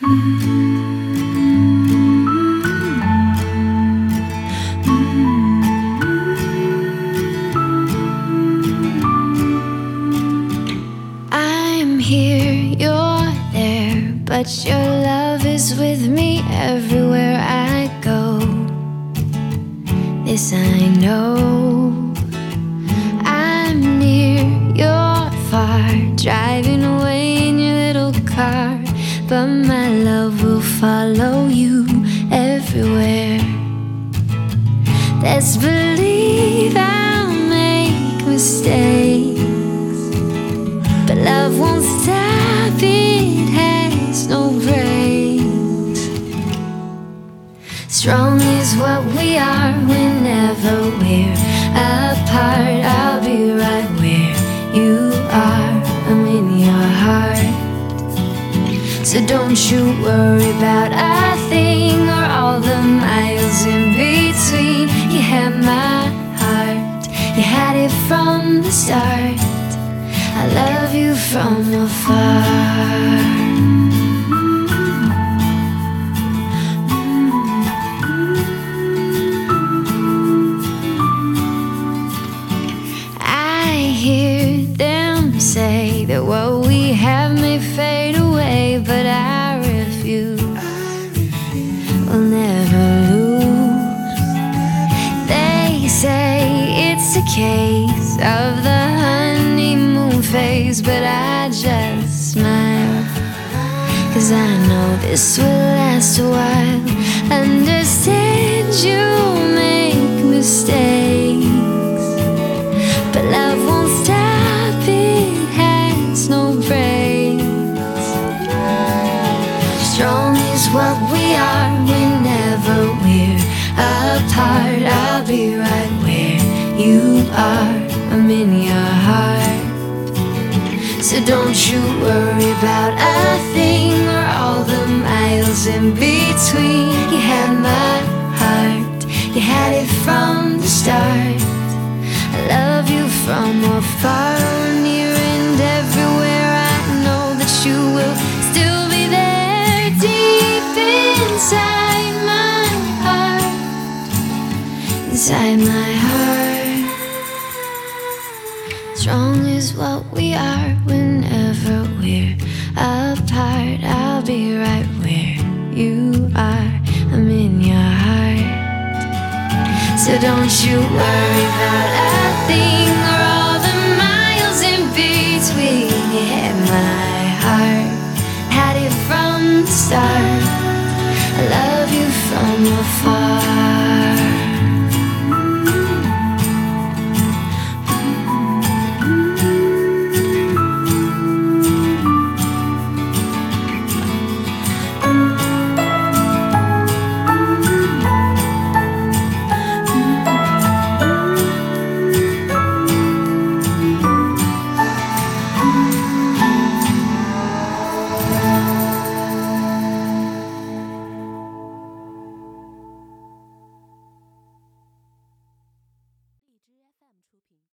I'm here, you're there, but your love is with me everywhere I go. This I know. I'm near, you're far, driving away in your little car, but my love will follow you everywhere. Let's believe I'll make mistakes. But love won't stop, it has no brakes. Strong is what we are whenever we're apart. So don't you worry about a thing or all the miles in between. You had my heart, you had it from the start. I love you from afar. A case of the honeymoon phase, but I just smile. Cause I know this will last a while. Understand you In your heart. So don't you worry about a thing or all the miles in between. You had my heart, you had it from the start. I love you from afar, near and everywhere. I know that you will still be there deep inside my heart. Inside my heart. is what we are whenever we're apart. I'll be right where you are. I'm in your heart. So don't you worry about a thing or all the miles in between. Yeah, my heart had it from the start. I love you from afar.